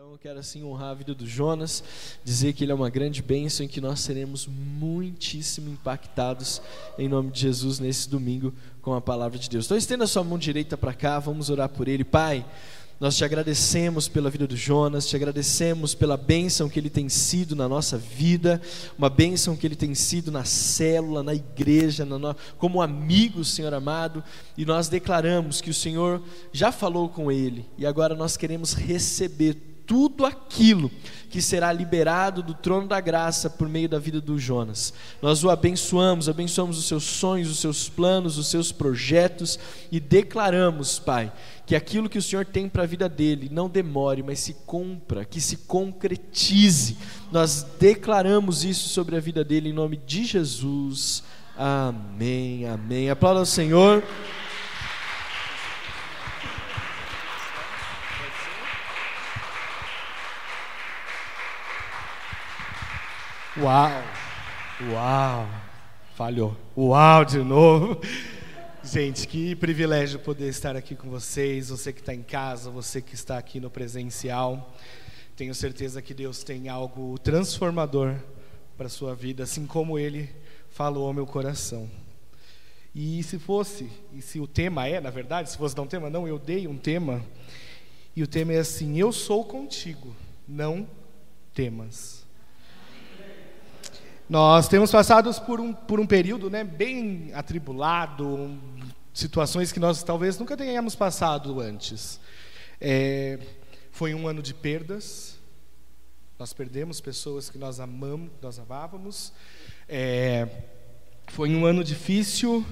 Então eu quero assim honrar a vida do Jonas, dizer que ele é uma grande bênção e que nós seremos muitíssimo impactados em nome de Jesus nesse domingo com a palavra de Deus. Então estenda sua mão direita para cá, vamos orar por ele. Pai, nós te agradecemos pela vida do Jonas, te agradecemos pela bênção que ele tem sido na nossa vida, uma bênção que ele tem sido na célula, na igreja, na no... como amigo, Senhor amado, e nós declaramos que o Senhor já falou com ele e agora nós queremos receber tudo aquilo que será liberado do trono da graça por meio da vida do Jonas. Nós o abençoamos, abençoamos os seus sonhos, os seus planos, os seus projetos e declaramos, Pai, que aquilo que o Senhor tem para a vida dele não demore, mas se cumpra, que se concretize. Nós declaramos isso sobre a vida dele em nome de Jesus. Amém, amém. Aplauda ao Senhor. Uau! Uau! Falhou. Uau de novo. Gente, que privilégio poder estar aqui com vocês, você que está em casa, você que está aqui no presencial. Tenho certeza que Deus tem algo transformador para a sua vida, assim como Ele falou ao meu coração. E se fosse, e se o tema é, na verdade, se fosse dar um tema, não, eu dei um tema, e o tema é assim: Eu sou contigo, não temas. Nós temos passado por um, por um período né, bem atribulado, um, situações que nós talvez nunca tenhamos passado antes. É, foi um ano de perdas, nós perdemos pessoas que nós amamos, nós amávamos. É, foi um ano difícil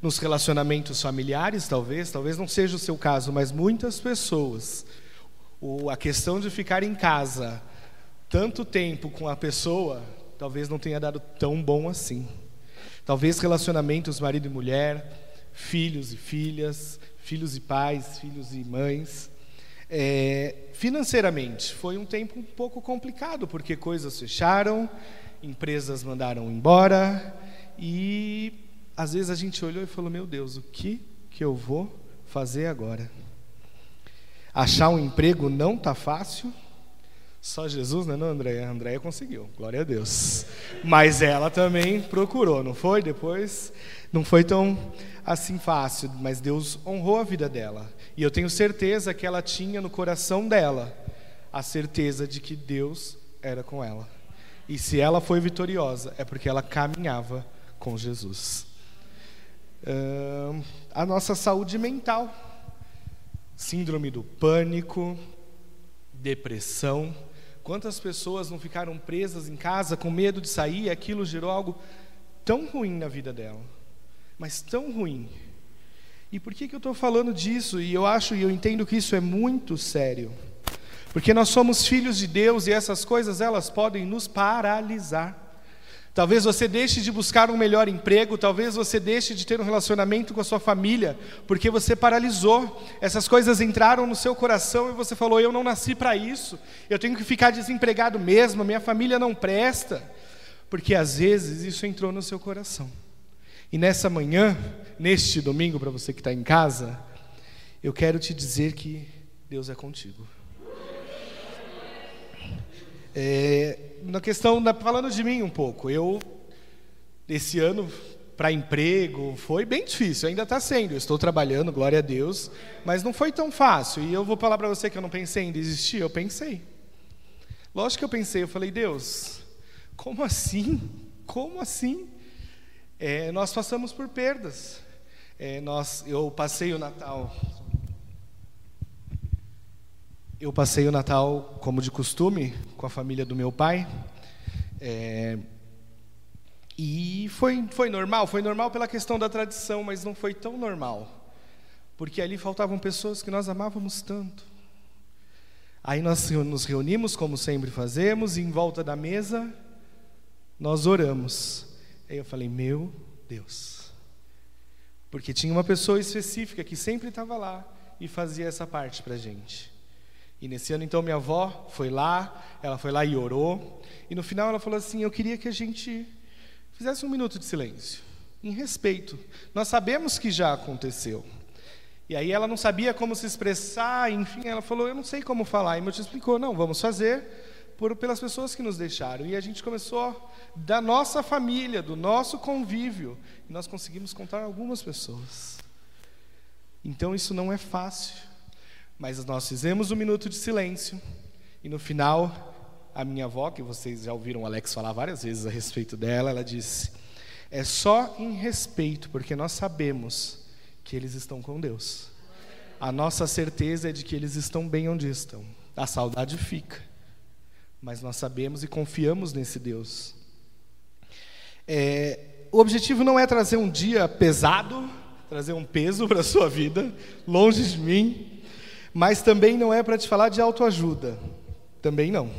nos relacionamentos familiares, talvez, talvez não seja o seu caso, mas muitas pessoas. O, a questão de ficar em casa tanto tempo com a pessoa talvez não tenha dado tão bom assim. Talvez relacionamentos marido e mulher, filhos e filhas, filhos e pais, filhos e mães. É, financeiramente, foi um tempo um pouco complicado, porque coisas fecharam, empresas mandaram embora, e às vezes a gente olhou e falou: Meu Deus, o que, que eu vou fazer agora? Achar um emprego não está fácil, só Jesus, né, não, Andréia? Andréia conseguiu, glória a Deus. Mas ela também procurou, não foi? Depois, não foi tão assim fácil, mas Deus honrou a vida dela. E eu tenho certeza que ela tinha no coração dela a certeza de que Deus era com ela. E se ela foi vitoriosa, é porque ela caminhava com Jesus. Uh, a nossa saúde mental, síndrome do pânico, depressão, Quantas pessoas não ficaram presas em casa com medo de sair e aquilo gerou algo tão ruim na vida dela, mas tão ruim. E por que, que eu estou falando disso? E eu acho e eu entendo que isso é muito sério. Porque nós somos filhos de Deus e essas coisas elas podem nos paralisar. Talvez você deixe de buscar um melhor emprego, talvez você deixe de ter um relacionamento com a sua família, porque você paralisou. Essas coisas entraram no seu coração e você falou: Eu não nasci para isso, eu tenho que ficar desempregado mesmo, minha família não presta. Porque às vezes isso entrou no seu coração. E nessa manhã, neste domingo, para você que está em casa, eu quero te dizer que Deus é contigo. É, na questão, da, falando de mim um pouco, eu, esse ano, para emprego, foi bem difícil, ainda está sendo. Eu estou trabalhando, glória a Deus, mas não foi tão fácil. E eu vou falar para você que eu não pensei em desistir, eu pensei. Lógico que eu pensei, eu falei, Deus, como assim? Como assim? É, nós passamos por perdas. É, nós, eu passei o Natal eu passei o Natal, como de costume, com a família do meu pai. É, e foi, foi normal, foi normal pela questão da tradição, mas não foi tão normal. Porque ali faltavam pessoas que nós amávamos tanto. Aí nós nos reunimos, como sempre fazemos, e em volta da mesa nós oramos. Aí eu falei, meu Deus. Porque tinha uma pessoa específica que sempre estava lá e fazia essa parte para a gente. E nesse ano, então, minha avó foi lá, ela foi lá e orou. E no final ela falou assim: Eu queria que a gente fizesse um minuto de silêncio, em respeito. Nós sabemos que já aconteceu. E aí ela não sabia como se expressar, enfim, ela falou: Eu não sei como falar. E meu tio explicou: Não, vamos fazer por, pelas pessoas que nos deixaram. E a gente começou da nossa família, do nosso convívio. E nós conseguimos contar algumas pessoas. Então isso não é fácil. Mas nós fizemos um minuto de silêncio. E no final, a minha avó, que vocês já ouviram o Alex falar várias vezes a respeito dela, ela disse: É só em respeito, porque nós sabemos que eles estão com Deus. A nossa certeza é de que eles estão bem onde estão. A saudade fica, mas nós sabemos e confiamos nesse Deus. É, o objetivo não é trazer um dia pesado, trazer um peso para a sua vida, longe de mim, mas também não é para te falar de autoajuda, também não.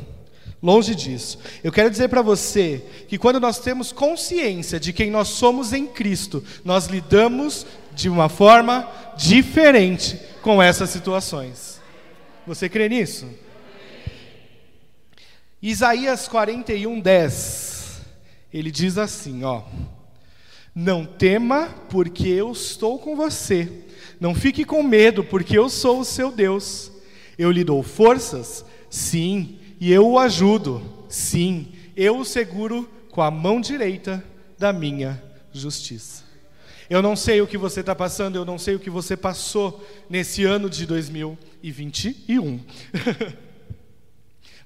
Longe disso. Eu quero dizer para você que quando nós temos consciência de quem nós somos em Cristo, nós lidamos de uma forma diferente com essas situações. Você crê nisso? Isaías 41, 10. Ele diz assim: ó. Não tema, porque eu estou com você. Não fique com medo, porque eu sou o seu Deus. Eu lhe dou forças, sim, e eu o ajudo, sim, eu o seguro com a mão direita da minha justiça. Eu não sei o que você está passando, eu não sei o que você passou nesse ano de 2021.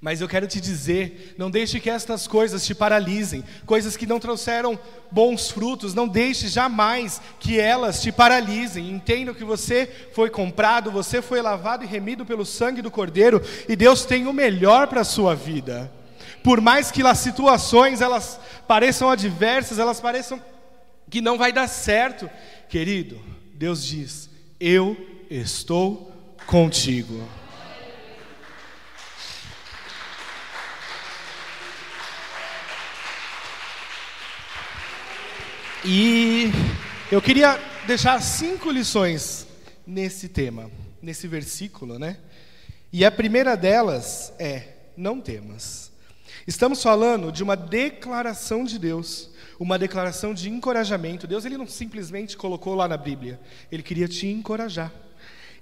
Mas eu quero te dizer, não deixe que estas coisas te paralisem, coisas que não trouxeram bons frutos, não deixe jamais que elas te paralisem. Entenda que você foi comprado, você foi lavado e remido pelo sangue do Cordeiro, e Deus tem o melhor para a sua vida. Por mais que as situações elas pareçam adversas, elas pareçam que não vai dar certo, querido, Deus diz: Eu estou contigo. E eu queria deixar cinco lições nesse tema, nesse versículo, né? E a primeira delas é: não temas. Estamos falando de uma declaração de Deus, uma declaração de encorajamento. Deus ele não simplesmente colocou lá na Bíblia, ele queria te encorajar.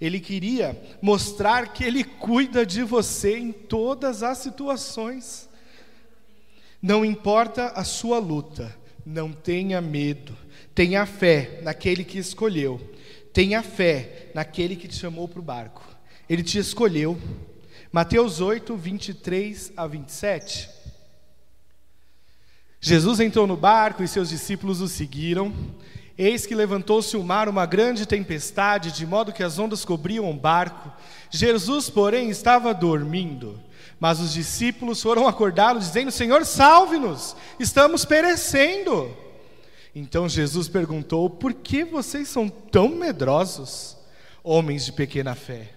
Ele queria mostrar que ele cuida de você em todas as situações. Não importa a sua luta, não tenha medo. Tenha fé naquele que escolheu. Tenha fé naquele que te chamou para o barco. Ele te escolheu. Mateus 8, 23 a 27. Jesus entrou no barco e seus discípulos o seguiram. Eis que levantou-se o mar, uma grande tempestade, de modo que as ondas cobriam o barco. Jesus, porém, estava dormindo. Mas os discípulos foram acordá-lo, dizendo: Senhor, salve-nos, estamos perecendo. Então Jesus perguntou: Por que vocês são tão medrosos, homens de pequena fé?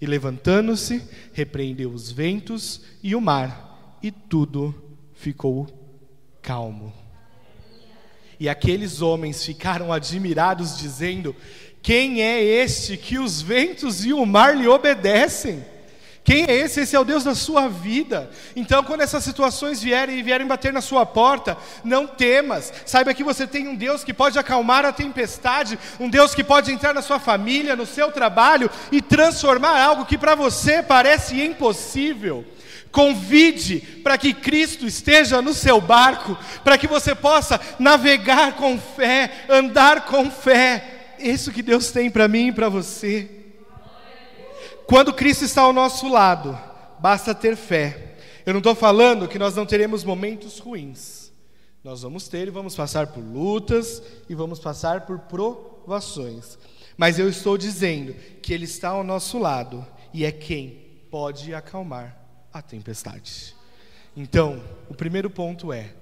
E levantando-se, repreendeu os ventos e o mar, e tudo ficou calmo. E aqueles homens ficaram admirados, dizendo: Quem é este que os ventos e o mar lhe obedecem? Quem é esse? Esse é o Deus da sua vida. Então, quando essas situações vierem e vierem bater na sua porta, não temas. Saiba que você tem um Deus que pode acalmar a tempestade, um Deus que pode entrar na sua família, no seu trabalho e transformar algo que para você parece impossível. Convide para que Cristo esteja no seu barco, para que você possa navegar com fé, andar com fé. Isso que Deus tem para mim e para você. Quando Cristo está ao nosso lado, basta ter fé. Eu não estou falando que nós não teremos momentos ruins. Nós vamos ter e vamos passar por lutas e vamos passar por provações. Mas eu estou dizendo que Ele está ao nosso lado e é quem pode acalmar a tempestade. Então, o primeiro ponto é: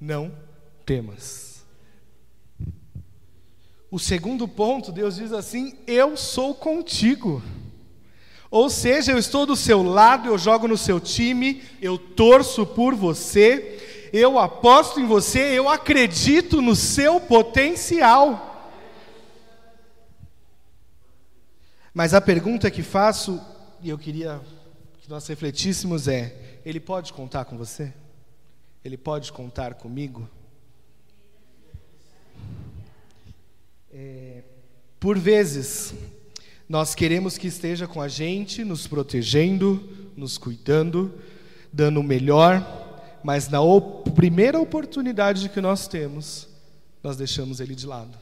não temas. O segundo ponto, Deus diz assim: Eu sou contigo. Ou seja, eu estou do seu lado, eu jogo no seu time, eu torço por você, eu aposto em você, eu acredito no seu potencial. Mas a pergunta que faço, e eu queria que nós refletíssemos é: Ele pode contar com você? Ele pode contar comigo? É, por vezes, Nós queremos que esteja com a gente, nos protegendo, nos cuidando, dando o melhor, mas na op primeira oportunidade que nós temos, nós deixamos ele de lado.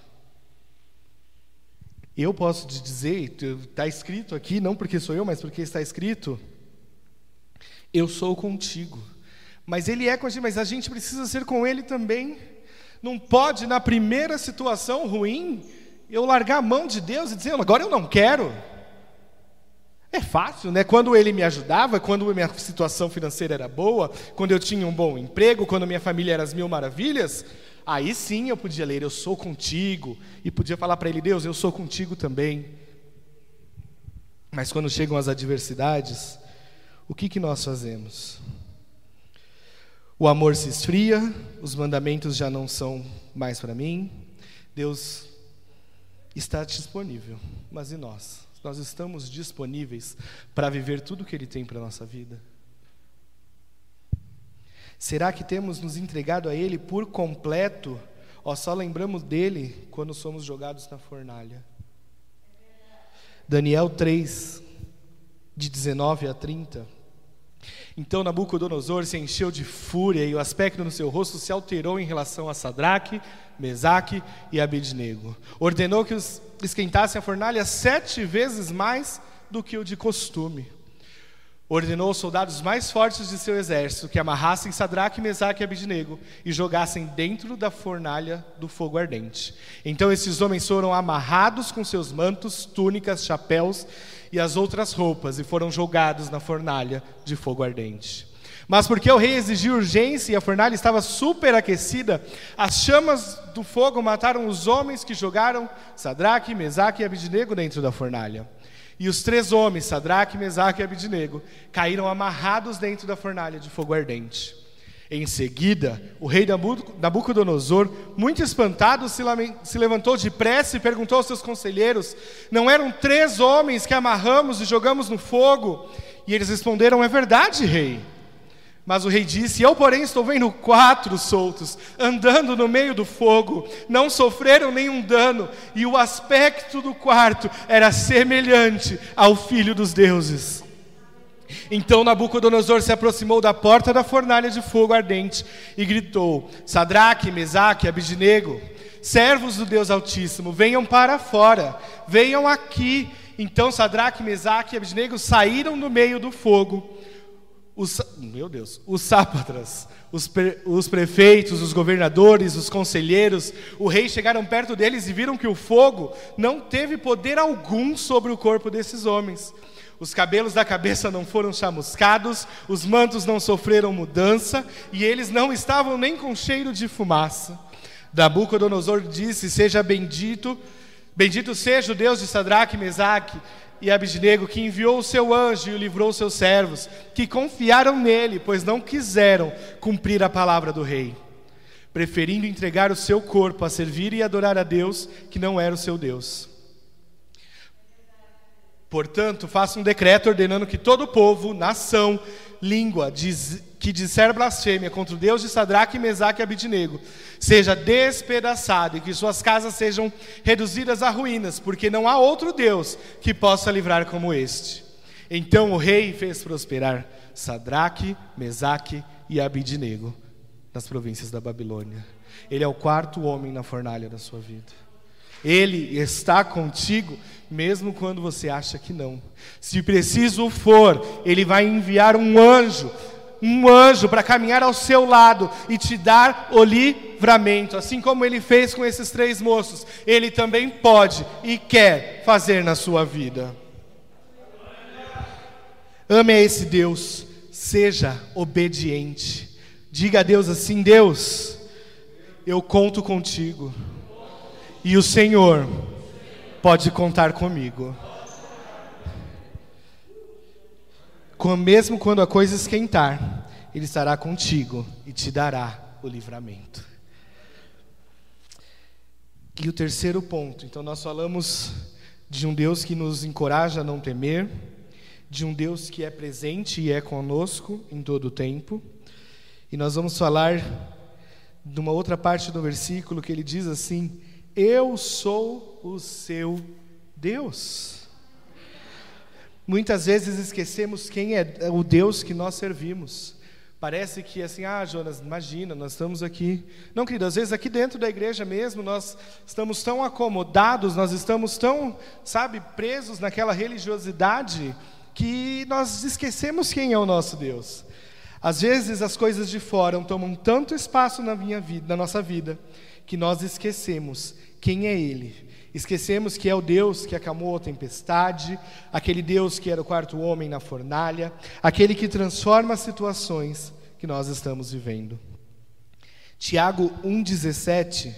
Eu posso te dizer, está escrito aqui, não porque sou eu, mas porque está escrito, eu sou contigo. Mas ele é contigo, mas a gente precisa ser com ele também. Não pode, na primeira situação ruim, eu largar a mão de Deus e dizer, agora eu não quero. É fácil, né? Quando ele me ajudava, quando minha situação financeira era boa, quando eu tinha um bom emprego, quando minha família era as mil maravilhas, aí sim eu podia ler, eu sou contigo, e podia falar para ele, Deus, eu sou contigo também. Mas quando chegam as adversidades, o que, que nós fazemos? O amor se esfria, os mandamentos já não são mais para mim, Deus está disponível, mas e nós? Nós estamos disponíveis para viver tudo o que Ele tem para a nossa vida? Será que temos nos entregado a Ele por completo, ou só lembramos dele quando somos jogados na fornalha? Daniel 3, de 19 a 30. Então Nabucodonosor se encheu de fúria e o aspecto no seu rosto se alterou em relação a Sadraque, Mesaque e Abednego. Ordenou que os esquentassem a fornalha sete vezes mais do que o de costume ordenou aos soldados mais fortes de seu exército que amarrassem Sadraque, Mesaque e Abidnego e jogassem dentro da fornalha do fogo ardente. Então esses homens foram amarrados com seus mantos, túnicas, chapéus e as outras roupas e foram jogados na fornalha de fogo ardente. Mas porque o rei exigiu urgência e a fornalha estava superaquecida, as chamas do fogo mataram os homens que jogaram Sadraque, Mesaque e Abidnego dentro da fornalha. E os três homens, Sadraque, Mesaque e Abidnego, caíram amarrados dentro da fornalha de fogo ardente. Em seguida, o rei Nabucodonosor, muito espantado, se levantou depressa e perguntou aos seus conselheiros: Não eram três homens que amarramos e jogamos no fogo? E eles responderam: É verdade, rei. Mas o rei disse: Eu, porém, estou vendo quatro soltos, andando no meio do fogo, não sofreram nenhum dano, e o aspecto do quarto era semelhante ao filho dos deuses. Então Nabucodonosor se aproximou da porta da fornalha de fogo ardente e gritou: Sadraque, Mesaque, Abidnego, servos do Deus Altíssimo, venham para fora, venham aqui. Então Sadraque, Mesaque e Abidnego saíram do meio do fogo os, meu Deus, os sápatras, os, pre, os prefeitos, os governadores, os conselheiros, o rei chegaram perto deles e viram que o fogo não teve poder algum sobre o corpo desses homens. Os cabelos da cabeça não foram chamuscados, os mantos não sofreram mudança e eles não estavam nem com cheiro de fumaça. Nabucodonosor disse: Seja bendito, bendito seja o Deus de Sadraque, Mesaque e Abidnego, que enviou o seu anjo e livrou os seus servos, que confiaram nele, pois não quiseram cumprir a palavra do rei, preferindo entregar o seu corpo a servir e adorar a Deus, que não era o seu Deus. Portanto, faça um decreto ordenando que todo povo, nação, língua diz, que disser blasfêmia contra o Deus de Sadraque, Mesaque e Abidnego, seja despedaçado e que suas casas sejam reduzidas a ruínas, porque não há outro Deus que possa livrar como este. Então o rei fez prosperar Sadraque, Mesaque e Abidnego nas províncias da Babilônia. Ele é o quarto homem na fornalha da sua vida. Ele está contigo, mesmo quando você acha que não. Se preciso for, Ele vai enviar um anjo um anjo para caminhar ao seu lado e te dar o livramento, assim como ele fez com esses três moços, ele também pode e quer fazer na sua vida. Ame a esse Deus, seja obediente. Diga a Deus assim: Deus, eu conto contigo, e o Senhor pode contar comigo. Mesmo quando a coisa esquentar, Ele estará contigo e te dará o livramento. E o terceiro ponto, então nós falamos de um Deus que nos encoraja a não temer, de um Deus que é presente e é conosco em todo o tempo. E nós vamos falar de uma outra parte do versículo que ele diz assim: Eu sou o seu Deus. Muitas vezes esquecemos quem é o Deus que nós servimos. Parece que assim, ah, Jonas, imagina, nós estamos aqui. Não, querido, às vezes aqui dentro da igreja mesmo, nós estamos tão acomodados, nós estamos tão, sabe, presos naquela religiosidade, que nós esquecemos quem é o nosso Deus. Às vezes as coisas de fora tomam tanto espaço na minha vida, na nossa vida, que nós esquecemos quem é Ele. Esquecemos que é o Deus que acalmou a tempestade, aquele Deus que era o quarto homem na fornalha, aquele que transforma as situações que nós estamos vivendo. Tiago 1,17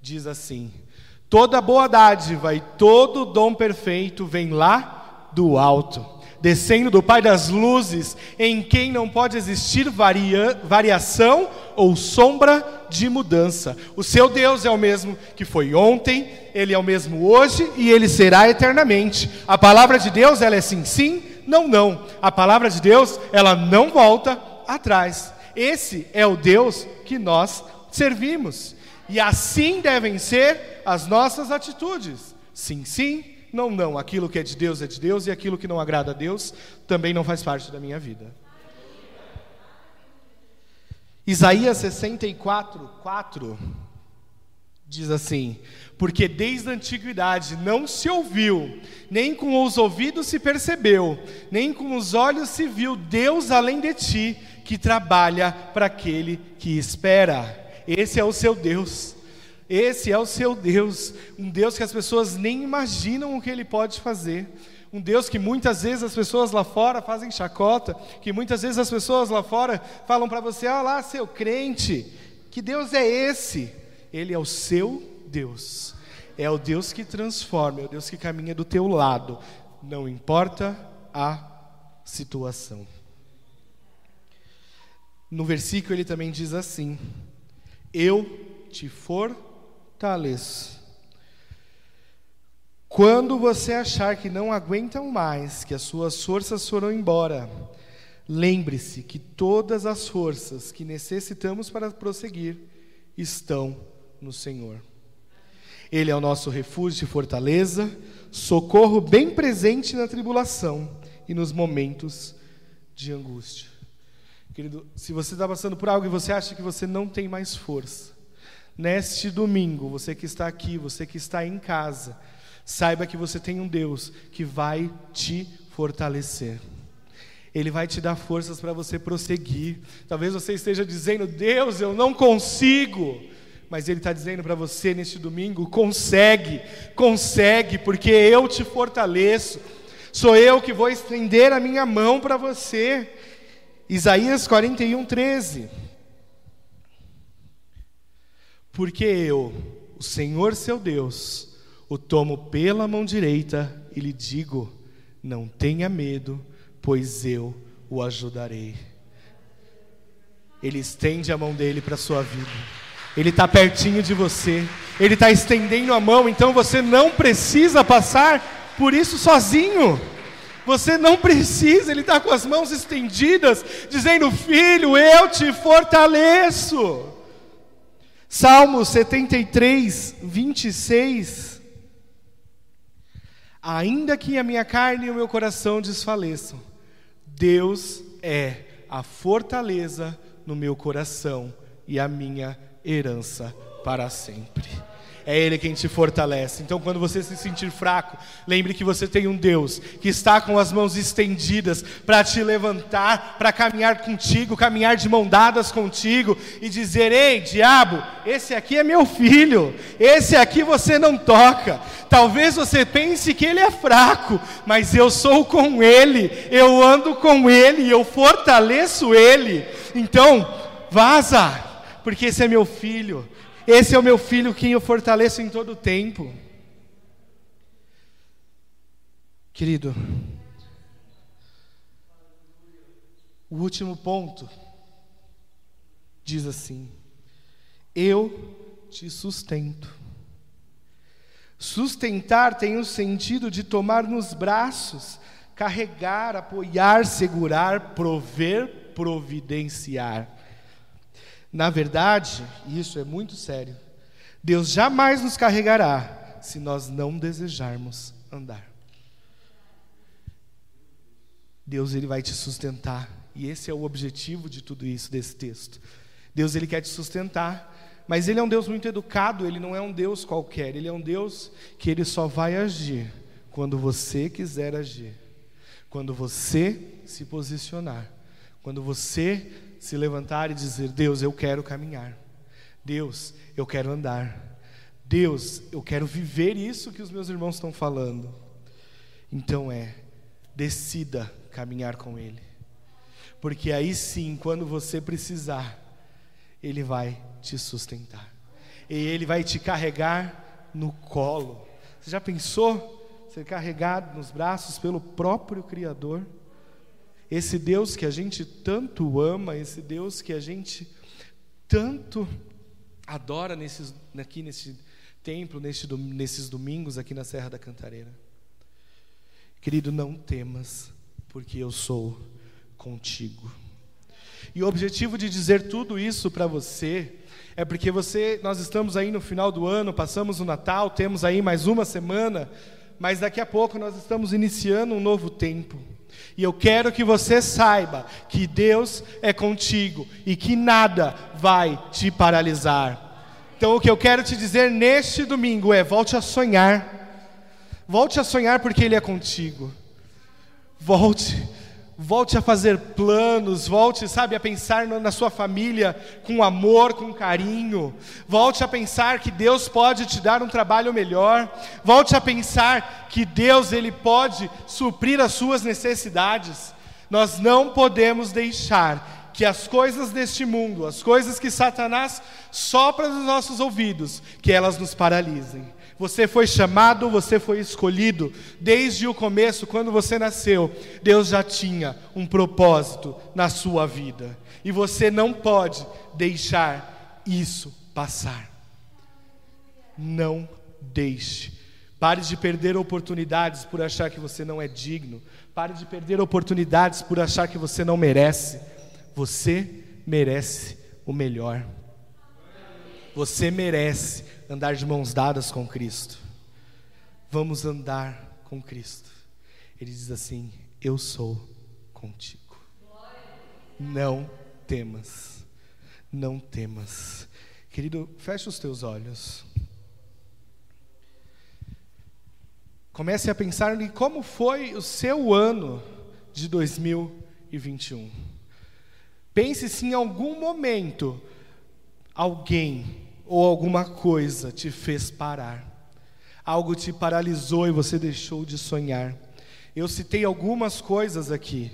diz assim: Toda boa dádiva e todo dom perfeito vem lá do alto descendo do Pai das luzes, em quem não pode existir varia, variação ou sombra de mudança. O seu Deus é o mesmo que foi ontem, ele é o mesmo hoje e ele será eternamente. A palavra de Deus, ela é sim, sim, não, não. A palavra de Deus, ela não volta atrás. Esse é o Deus que nós servimos. E assim devem ser as nossas atitudes. Sim, sim, não, não. Aquilo que é de Deus é de Deus e aquilo que não agrada a Deus também não faz parte da minha vida. Isaías 64, 4 diz assim: Porque desde a antiguidade não se ouviu, nem com os ouvidos se percebeu, nem com os olhos se viu Deus além de ti, que trabalha para aquele que espera. Esse é o seu Deus. Esse é o seu Deus, um Deus que as pessoas nem imaginam o que ele pode fazer. Um Deus que muitas vezes as pessoas lá fora fazem chacota, que muitas vezes as pessoas lá fora falam para você: "Ah lá, seu crente, que Deus é esse?" Ele é o seu Deus. É o Deus que transforma, é o Deus que caminha do teu lado, não importa a situação. No versículo ele também diz assim: Eu te for fortaleço. Quando você achar que não aguentam mais, que as suas forças foram embora, lembre-se que todas as forças que necessitamos para prosseguir estão no Senhor. Ele é o nosso refúgio e fortaleza, socorro bem presente na tribulação e nos momentos de angústia. Querido, se você está passando por algo e você acha que você não tem mais força, Neste domingo, você que está aqui, você que está em casa, saiba que você tem um Deus que vai te fortalecer. Ele vai te dar forças para você prosseguir. Talvez você esteja dizendo, Deus, eu não consigo. Mas Ele está dizendo para você neste domingo: consegue, consegue, porque eu te fortaleço. Sou eu que vou estender a minha mão para você. Isaías 41, 13. Porque eu, o Senhor seu Deus, o tomo pela mão direita e lhe digo: não tenha medo, pois eu o ajudarei. Ele estende a mão dele para a sua vida. Ele está pertinho de você. Ele está estendendo a mão, então você não precisa passar por isso sozinho. Você não precisa, Ele está com as mãos estendidas, dizendo: Filho, eu te fortaleço. Salmo 73, 26. Ainda que a minha carne e o meu coração desfaleçam, Deus é a fortaleza no meu coração e a minha herança para sempre. É Ele quem te fortalece. Então, quando você se sentir fraco, lembre que você tem um Deus que está com as mãos estendidas para te levantar, para caminhar contigo, caminhar de mão dadas contigo e dizer: Ei, diabo, esse aqui é meu filho, esse aqui você não toca. Talvez você pense que ele é fraco, mas eu sou com ele, eu ando com ele, eu fortaleço ele. Então, vaza, porque esse é meu filho. Esse é o meu filho, quem eu fortaleço em todo o tempo. Querido, o último ponto diz assim: Eu te sustento. Sustentar tem o sentido de tomar nos braços, carregar, apoiar, segurar, prover, providenciar. Na verdade, isso é muito sério. Deus jamais nos carregará se nós não desejarmos andar. Deus ele vai te sustentar. E esse é o objetivo de tudo isso desse texto. Deus ele quer te sustentar, mas ele é um Deus muito educado, ele não é um Deus qualquer, ele é um Deus que ele só vai agir quando você quiser agir. Quando você se posicionar, quando você se levantar e dizer: Deus, eu quero caminhar. Deus, eu quero andar. Deus, eu quero viver isso que os meus irmãos estão falando. Então é, decida caminhar com Ele. Porque aí sim, quando você precisar, Ele vai te sustentar. E Ele vai te carregar no colo. Você já pensou ser carregado nos braços pelo próprio Criador? Esse Deus que a gente tanto ama, esse Deus que a gente tanto adora nesses, aqui nesse templo, nesse, nesses domingos aqui na Serra da Cantareira. Querido, não temas, porque eu sou contigo. E o objetivo de dizer tudo isso para você é porque você, nós estamos aí no final do ano, passamos o Natal, temos aí mais uma semana, mas daqui a pouco nós estamos iniciando um novo tempo. E eu quero que você saiba que Deus é contigo e que nada vai te paralisar. Então, o que eu quero te dizer neste domingo é: volte a sonhar. Volte a sonhar porque Ele é contigo. Volte, volte a fazer planos, volte, sabe, a pensar na sua família com amor, com carinho. Volte a pensar que Deus pode te dar um trabalho melhor. Volte a pensar que Deus ele pode suprir as suas necessidades. Nós não podemos deixar que as coisas deste mundo, as coisas que Satanás sopra nos nossos ouvidos, que elas nos paralisem. Você foi chamado, você foi escolhido. Desde o começo, quando você nasceu, Deus já tinha um propósito na sua vida. E você não pode deixar isso passar. Não deixe. Pare de perder oportunidades por achar que você não é digno. Pare de perder oportunidades por achar que você não merece. Você merece o melhor. Você merece andar de mãos dadas com Cristo. Vamos andar com Cristo. Ele diz assim: Eu sou contigo. Não temas. Não temas. Querido, feche os teus olhos. Comece a pensar em como foi o seu ano de 2021. Pense se em algum momento alguém ou alguma coisa te fez parar. Algo te paralisou e você deixou de sonhar. Eu citei algumas coisas aqui,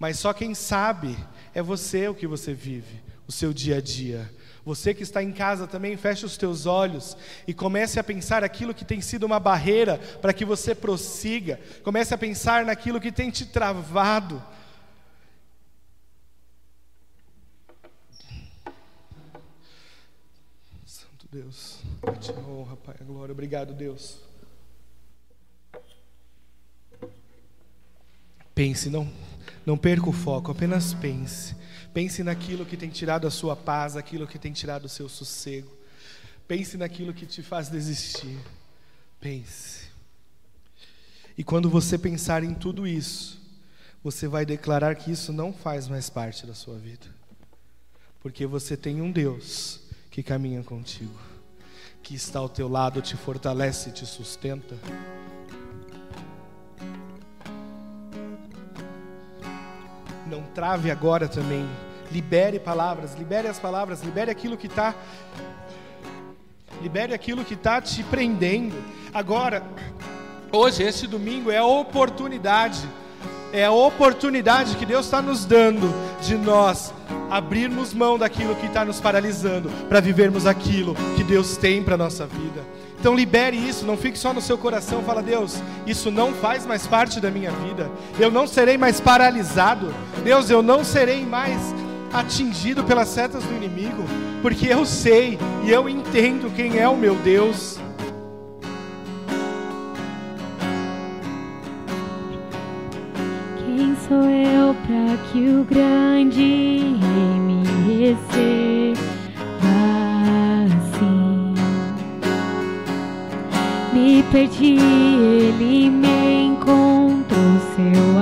mas só quem sabe é você o que você vive, o seu dia a dia. Você que está em casa também, feche os teus olhos e comece a pensar aquilo que tem sido uma barreira para que você prossiga. Comece a pensar naquilo que tem te travado Deus. Eu te honra, Pai, a glória. Obrigado, Deus. Pense, não, não perca o foco, apenas pense. Pense naquilo que tem tirado a sua paz, aquilo que tem tirado o seu sossego. Pense naquilo que te faz desistir. Pense. E quando você pensar em tudo isso, você vai declarar que isso não faz mais parte da sua vida. Porque você tem um Deus que caminha contigo, que está ao teu lado, te fortalece, te sustenta. Não trave agora também. Libere palavras, libere as palavras, libere aquilo que está. Libere aquilo que está te prendendo. Agora, hoje, este domingo, é a oportunidade é a oportunidade que Deus está nos dando de nós abrirmos mão daquilo que está nos paralisando para vivermos aquilo que Deus tem para nossa vida. Então libere isso, não fique só no seu coração, fala Deus, isso não faz mais parte da minha vida. Eu não serei mais paralisado. Deus, eu não serei mais atingido pelas setas do inimigo, porque eu sei e eu entendo quem é o meu Deus. Sou eu para que o grande rei me receba assim? Me perdi, ele me encontrou, seu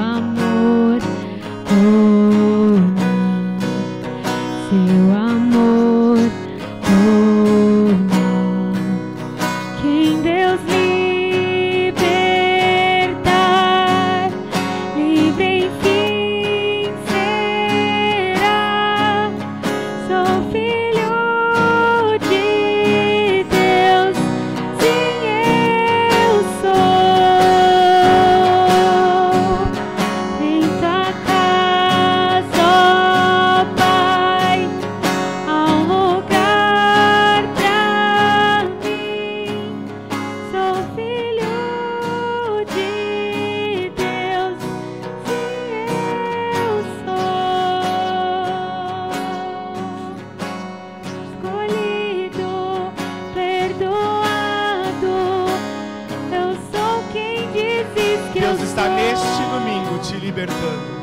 te libertando.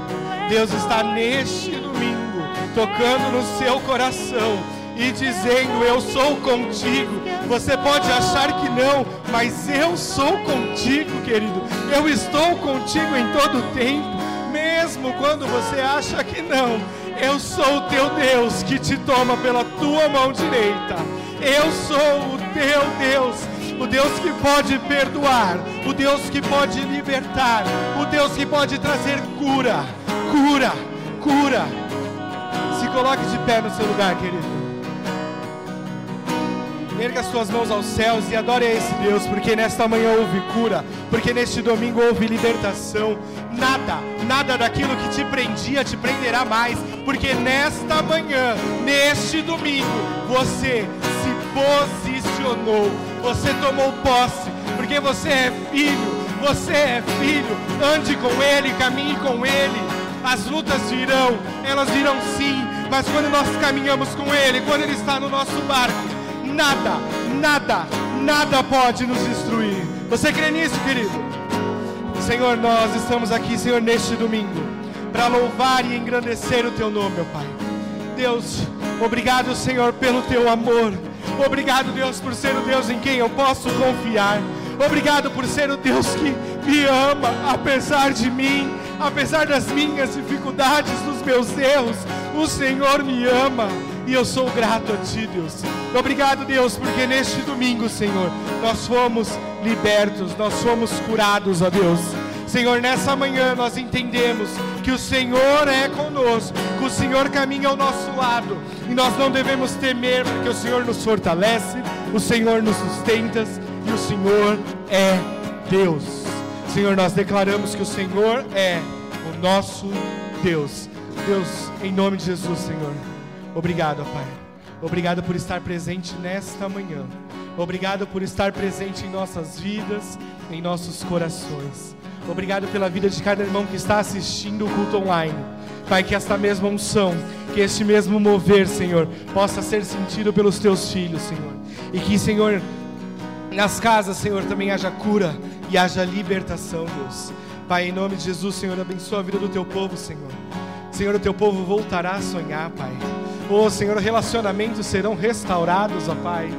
Deus está neste domingo tocando no seu coração e dizendo: Eu sou contigo. Você pode achar que não, mas eu sou contigo, querido. Eu estou contigo em todo o tempo, mesmo quando você acha que não. Eu sou o teu Deus que te toma pela tua mão direita. Eu sou o teu Deus, o Deus que pode perdoar, o Deus que pode libertar, o Deus que pode trazer cura, cura, cura. Se coloque de pé no seu lugar, querido. Erga suas mãos aos céus e adore a esse Deus, porque nesta manhã houve cura, porque neste domingo houve libertação. Nada, nada daquilo que te prendia te prenderá mais, porque nesta manhã, neste domingo, você se posicionou, você tomou posse, porque você é filho, você é filho. Ande com Ele, caminhe com Ele. As lutas virão, elas virão sim, mas quando nós caminhamos com Ele, quando Ele está no nosso barco, nada, nada, nada pode nos destruir. Você crê nisso, querido? Senhor, nós estamos aqui, Senhor, neste domingo, para louvar e engrandecer o Teu nome, meu Pai. Deus, obrigado, Senhor, pelo Teu amor. Obrigado, Deus, por ser o Deus em quem eu posso confiar. Obrigado por ser o Deus que me ama, apesar de mim, apesar das minhas dificuldades, dos meus erros. O Senhor me ama e eu sou grato a Ti, Deus. Obrigado, Deus, porque neste domingo, Senhor, nós fomos libertos, nós fomos curados, ó Deus. Senhor, nessa manhã nós entendemos que o Senhor é conosco, que o Senhor caminha ao nosso lado e nós não devemos temer, porque o Senhor nos fortalece, o Senhor nos sustenta e o Senhor é Deus. Senhor, nós declaramos que o Senhor é o nosso Deus. Deus, em nome de Jesus, Senhor, obrigado, Pai. Obrigado por estar presente nesta manhã. Obrigado por estar presente em nossas vidas, em nossos corações. Obrigado pela vida de cada irmão que está assistindo o culto online. Pai, que esta mesma unção, que este mesmo mover, Senhor, possa ser sentido pelos teus filhos, Senhor. E que, Senhor, nas casas, Senhor, também haja cura e haja libertação, Deus. Pai, em nome de Jesus, Senhor, abençoa a vida do teu povo, Senhor. Senhor, o teu povo voltará a sonhar, Pai. Oh, Senhor, relacionamentos serão restaurados, ó Pai.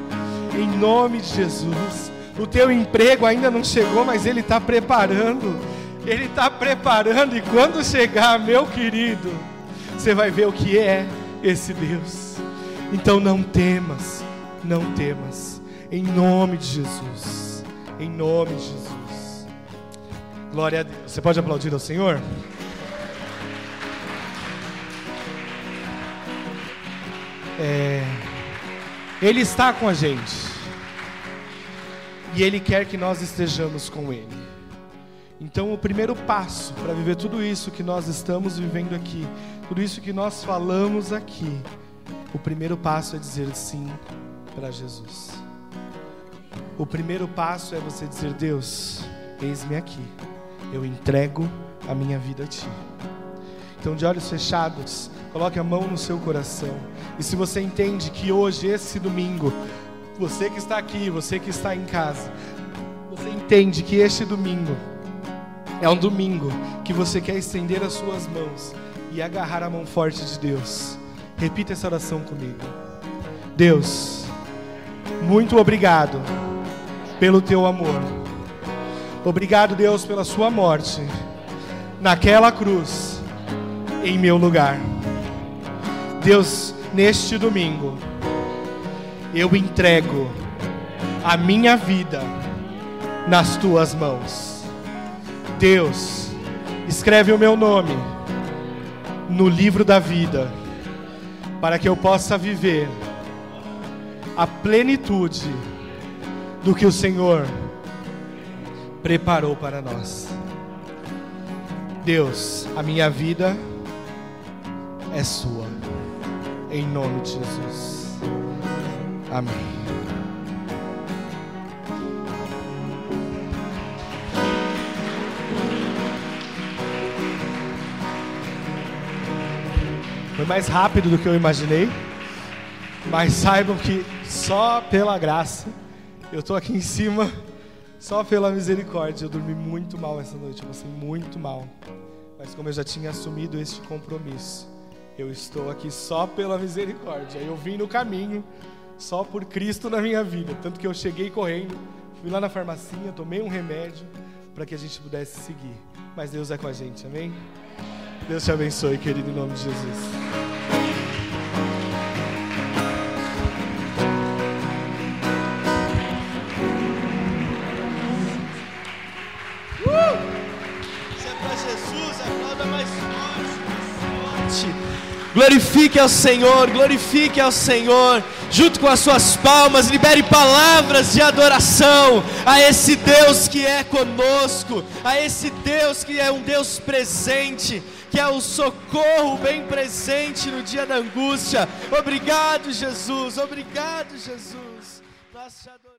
Em nome de Jesus. O teu emprego ainda não chegou, mas Ele está preparando. Ele está preparando, e quando chegar, meu querido, você vai ver o que é esse Deus. Então não temas, não temas. Em nome de Jesus. Em nome de Jesus. Glória a Deus. Você pode aplaudir ao Senhor? É, ele está com a gente. E Ele quer que nós estejamos com Ele. Então, o primeiro passo para viver tudo isso que nós estamos vivendo aqui, tudo isso que nós falamos aqui, o primeiro passo é dizer sim para Jesus. O primeiro passo é você dizer: Deus, eis-me aqui, eu entrego a minha vida a Ti. Então, de olhos fechados, coloque a mão no seu coração. E se você entende que hoje, esse domingo, você que está aqui, você que está em casa, você entende que este domingo é um domingo que você quer estender as suas mãos e agarrar a mão forte de Deus. Repita essa oração comigo. Deus, muito obrigado pelo teu amor. Obrigado, Deus, pela sua morte naquela cruz em meu lugar. Deus, neste domingo, eu entrego a minha vida nas tuas mãos. Deus, escreve o meu nome no livro da vida, para que eu possa viver a plenitude do que o Senhor preparou para nós. Deus, a minha vida é sua, em nome de Jesus. Amém. Foi mais rápido do que eu imaginei. Mas saibam que só pela graça, eu estou aqui em cima, só pela misericórdia. Eu dormi muito mal essa noite, eu passei muito mal. Mas como eu já tinha assumido este compromisso, eu estou aqui só pela misericórdia. Eu vim no caminho, só por Cristo na minha vida. Tanto que eu cheguei correndo, fui lá na farmacinha, tomei um remédio para que a gente pudesse seguir. Mas Deus é com a gente, amém? Deus te abençoe, querido, em nome de Jesus. Uh! É para Jesus, aplauda mais forte. Glorifique ao Senhor, glorifique ao Senhor. Junto com as suas palmas, libere palavras de adoração a esse Deus que é conosco, a esse Deus que é um Deus presente que é o socorro bem presente no dia da angústia. Obrigado, Jesus. Obrigado, Jesus. Nós te.